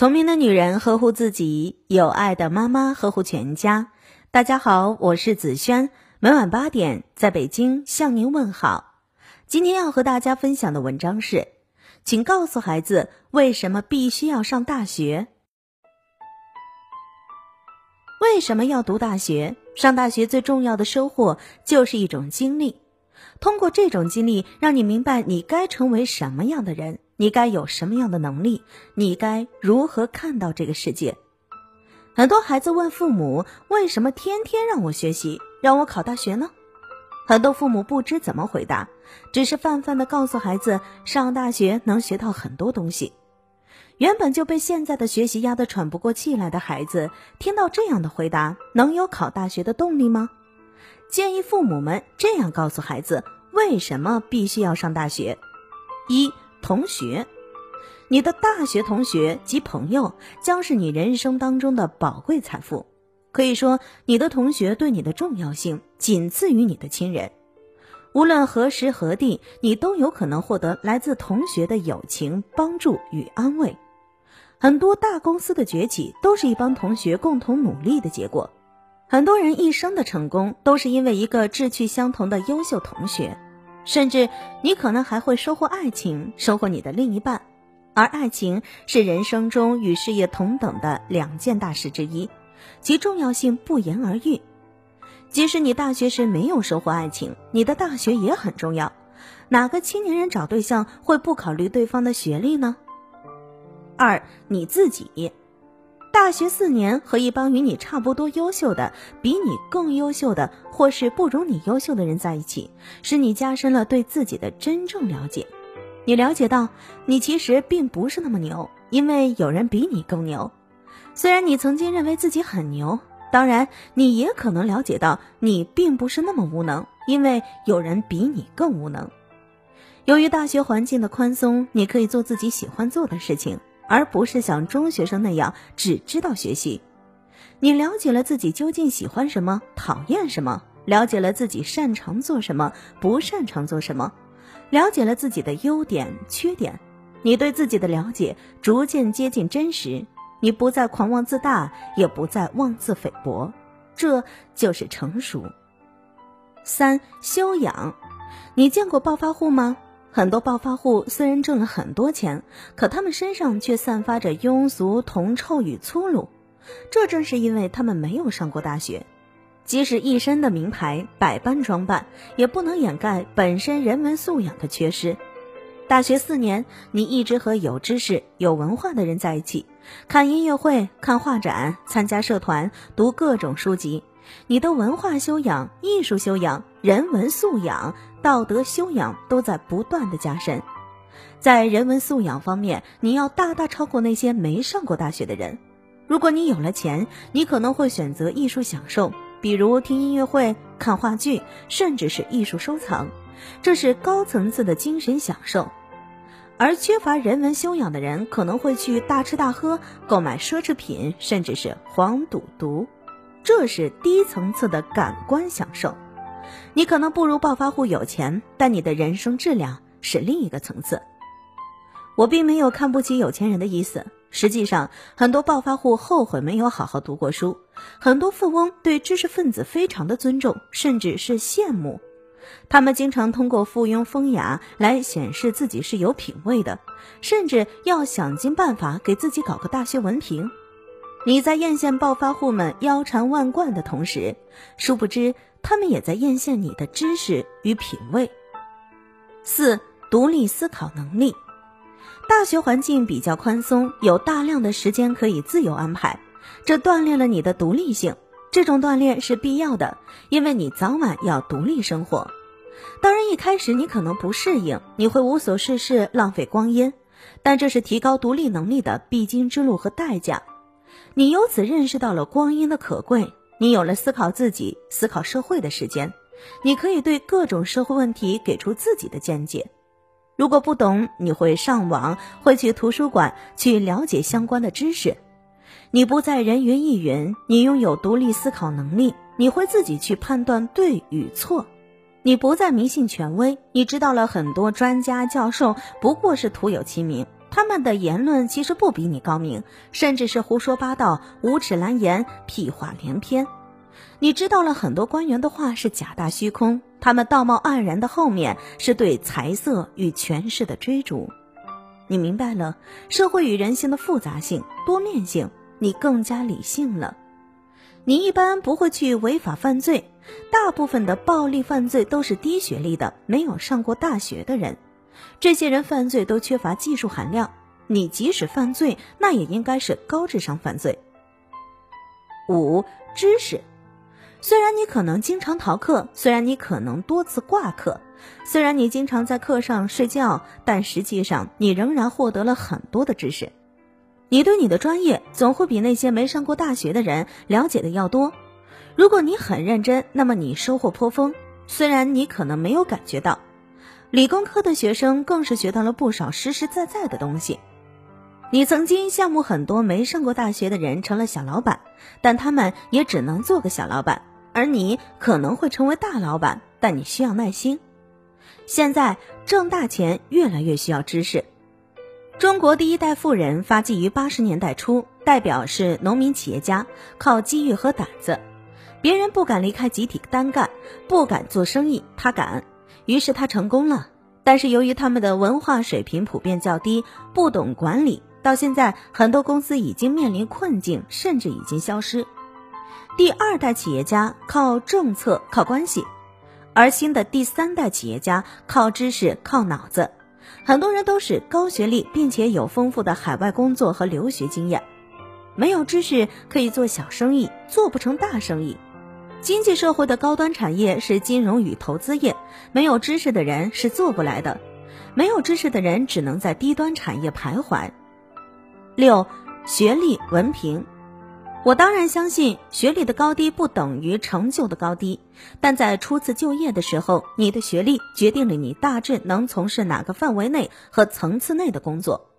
聪明的女人呵护自己，有爱的妈妈呵护全家。大家好，我是子轩，每晚八点在北京向您问好。今天要和大家分享的文章是，请告诉孩子为什么必须要上大学？为什么要读大学？上大学最重要的收获就是一种经历，通过这种经历，让你明白你该成为什么样的人。你该有什么样的能力？你该如何看到这个世界？很多孩子问父母：“为什么天天让我学习，让我考大学呢？”很多父母不知怎么回答，只是泛泛的告诉孩子：“上大学能学到很多东西。”原本就被现在的学习压得喘不过气来的孩子，听到这样的回答，能有考大学的动力吗？建议父母们这样告诉孩子：为什么必须要上大学？一。同学，你的大学同学及朋友将是你人生当中的宝贵财富。可以说，你的同学对你的重要性仅次于你的亲人。无论何时何地，你都有可能获得来自同学的友情、帮助与安慰。很多大公司的崛起都是一帮同学共同努力的结果。很多人一生的成功都是因为一个志趣相同的优秀同学。甚至你可能还会收获爱情，收获你的另一半，而爱情是人生中与事业同等的两件大事之一，其重要性不言而喻。即使你大学时没有收获爱情，你的大学也很重要。哪个青年人找对象会不考虑对方的学历呢？二，你自己。大学四年和一帮与你差不多优秀的、比你更优秀的，或是不如你优秀的人在一起，使你加深了对自己的真正了解。你了解到，你其实并不是那么牛，因为有人比你更牛。虽然你曾经认为自己很牛，当然你也可能了解到，你并不是那么无能，因为有人比你更无能。由于大学环境的宽松，你可以做自己喜欢做的事情。而不是像中学生那样只知道学习，你了解了自己究竟喜欢什么、讨厌什么，了解了自己擅长做什么、不擅长做什么，了解了自己的优点、缺点，你对自己的了解逐渐接近真实，你不再狂妄自大，也不再妄自菲薄，这就是成熟。三、修养，你见过暴发户吗？很多暴发户虽然挣了很多钱，可他们身上却散发着庸俗、铜臭与粗鲁。这正是因为他们没有上过大学。即使一身的名牌、百般装扮，也不能掩盖本身人文素养的缺失。大学四年，你一直和有知识、有文化的人在一起，看音乐会、看画展、参加社团、读各种书籍。你的文化修养、艺术修养、人文素养、道德修养都在不断的加深。在人文素养方面，你要大大超过那些没上过大学的人。如果你有了钱，你可能会选择艺术享受，比如听音乐会、看话剧，甚至是艺术收藏，这是高层次的精神享受。而缺乏人文修养的人，可能会去大吃大喝、购买奢侈品，甚至是黄赌毒。这是低层次的感官享受，你可能不如暴发户有钱，但你的人生质量是另一个层次。我并没有看不起有钱人的意思，实际上很多暴发户后悔没有好好读过书，很多富翁对知识分子非常的尊重，甚至是羡慕，他们经常通过附庸风雅来显示自己是有品位的，甚至要想尽办法给自己搞个大学文凭。你在艳羡暴发户们腰缠万贯的同时，殊不知他们也在艳羡你的知识与品味。四、独立思考能力。大学环境比较宽松，有大量的时间可以自由安排，这锻炼了你的独立性。这种锻炼是必要的，因为你早晚要独立生活。当然，一开始你可能不适应，你会无所事事，浪费光阴，但这是提高独立能力的必经之路和代价。你由此认识到了光阴的可贵，你有了思考自己、思考社会的时间，你可以对各种社会问题给出自己的见解。如果不懂，你会上网，会去图书馆去了解相关的知识。你不再人云亦云，你拥有独立思考能力，你会自己去判断对与错。你不再迷信权威，你知道了很多专家教授不过是徒有其名。他们的言论其实不比你高明，甚至是胡说八道、无耻蓝言、屁话连篇。你知道了很多官员的话是假大虚空，他们道貌岸然的后面是对财色与权势的追逐。你明白了社会与人性的复杂性、多面性，你更加理性了。你一般不会去违法犯罪，大部分的暴力犯罪都是低学历的、没有上过大学的人。这些人犯罪都缺乏技术含量，你即使犯罪，那也应该是高智商犯罪。五、知识。虽然你可能经常逃课，虽然你可能多次挂课，虽然你经常在课上睡觉，但实际上你仍然获得了很多的知识。你对你的专业总会比那些没上过大学的人了解的要多。如果你很认真，那么你收获颇丰。虽然你可能没有感觉到，理工科的学生更是学到了不少实实在在的东西。你曾经羡慕很多没上过大学的人成了小老板，但他们也只能做个小老板。而你可能会成为大老板，但你需要耐心。现在挣大钱越来越需要知识。中国第一代富人发迹于八十年代初，代表是农民企业家，靠机遇和胆子。别人不敢离开集体单干，不敢做生意，他敢，于是他成功了。但是由于他们的文化水平普遍较低，不懂管理，到现在很多公司已经面临困境，甚至已经消失。第二代企业家靠政策、靠关系，而新的第三代企业家靠知识、靠脑子。很多人都是高学历，并且有丰富的海外工作和留学经验。没有知识可以做小生意，做不成大生意。经济社会的高端产业是金融与投资业，没有知识的人是做不来的。没有知识的人只能在低端产业徘徊。六，学历文凭。我当然相信学历的高低不等于成就的高低，但在初次就业的时候，你的学历决定了你大致能从事哪个范围内和层次内的工作。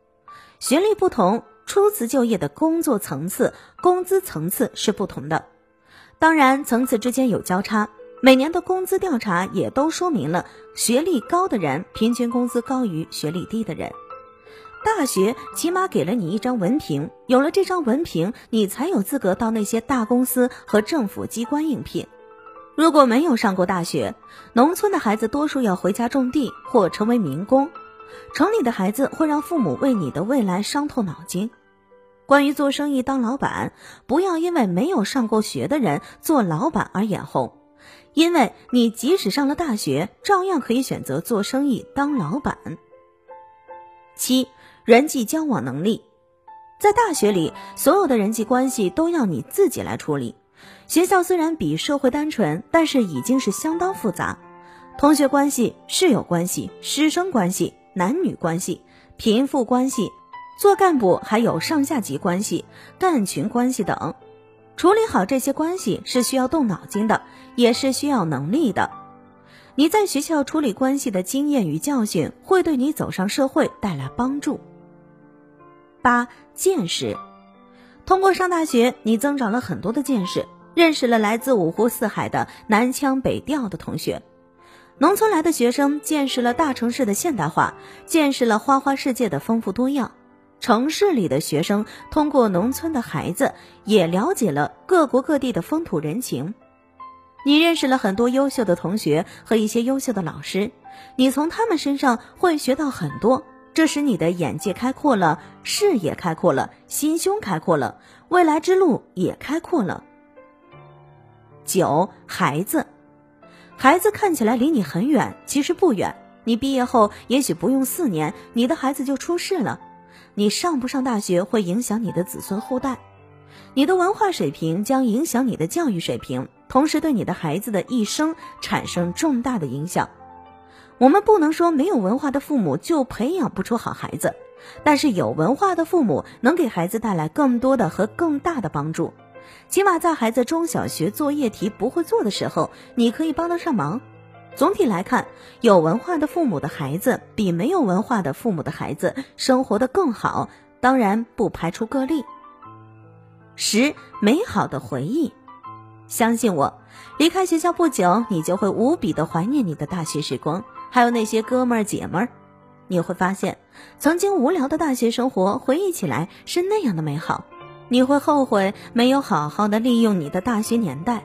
学历不同，初次就业的工作层次、工资层次是不同的。当然，层次之间有交叉。每年的工资调查也都说明了，学历高的人平均工资高于学历低的人。大学起码给了你一张文凭，有了这张文凭，你才有资格到那些大公司和政府机关应聘。如果没有上过大学，农村的孩子多数要回家种地或成为民工；城里的孩子会让父母为你的未来伤透脑筋。关于做生意当老板，不要因为没有上过学的人做老板而眼红，因为你即使上了大学，照样可以选择做生意当老板。七。人际交往能力，在大学里，所有的人际关系都要你自己来处理。学校虽然比社会单纯，但是已经是相当复杂。同学关系、室友关系、师生关系、男女关系、贫富关系，做干部还有上下级关系、干群关系等。处理好这些关系是需要动脑筋的，也是需要能力的。你在学校处理关系的经验与教训，会对你走上社会带来帮助。八见识，通过上大学，你增长了很多的见识，认识了来自五湖四海的南腔北调的同学。农村来的学生见识了大城市的现代化，见识了花花世界的丰富多样。城市里的学生通过农村的孩子，也了解了各国各地的风土人情。你认识了很多优秀的同学和一些优秀的老师，你从他们身上会学到很多。这使你的眼界开阔了，视野开阔了，心胸开阔了，未来之路也开阔了。九，孩子，孩子看起来离你很远，其实不远。你毕业后也许不用四年，你的孩子就出世了。你上不上大学会影响你的子孙后代，你的文化水平将影响你的教育水平，同时对你的孩子的一生产生重大的影响。我们不能说没有文化的父母就培养不出好孩子，但是有文化的父母能给孩子带来更多的和更大的帮助。起码在孩子中小学作业题不会做的时候，你可以帮得上忙。总体来看，有文化的父母的孩子比没有文化的父母的孩子生活的更好，当然不排除个例。十美好的回忆，相信我，离开学校不久，你就会无比的怀念你的大学时光。还有那些哥们儿姐们儿，你会发现，曾经无聊的大学生活回忆起来是那样的美好。你会后悔没有好好的利用你的大学年代。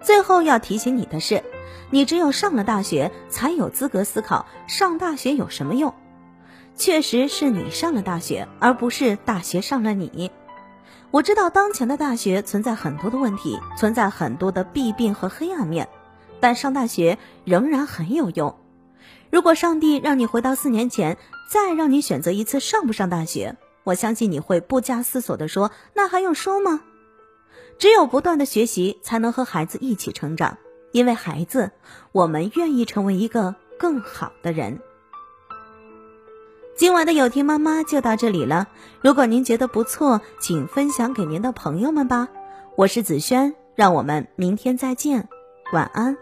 最后要提醒你的是，你只有上了大学，才有资格思考上大学有什么用。确实是你上了大学，而不是大学上了你。我知道当前的大学存在很多的问题，存在很多的弊病和黑暗面，但上大学仍然很有用。如果上帝让你回到四年前，再让你选择一次上不上大学？我相信你会不加思索地说：“那还用说吗？”只有不断的学习，才能和孩子一起成长。因为孩子，我们愿意成为一个更好的人。今晚的有听妈妈就到这里了。如果您觉得不错，请分享给您的朋友们吧。我是子轩，让我们明天再见，晚安。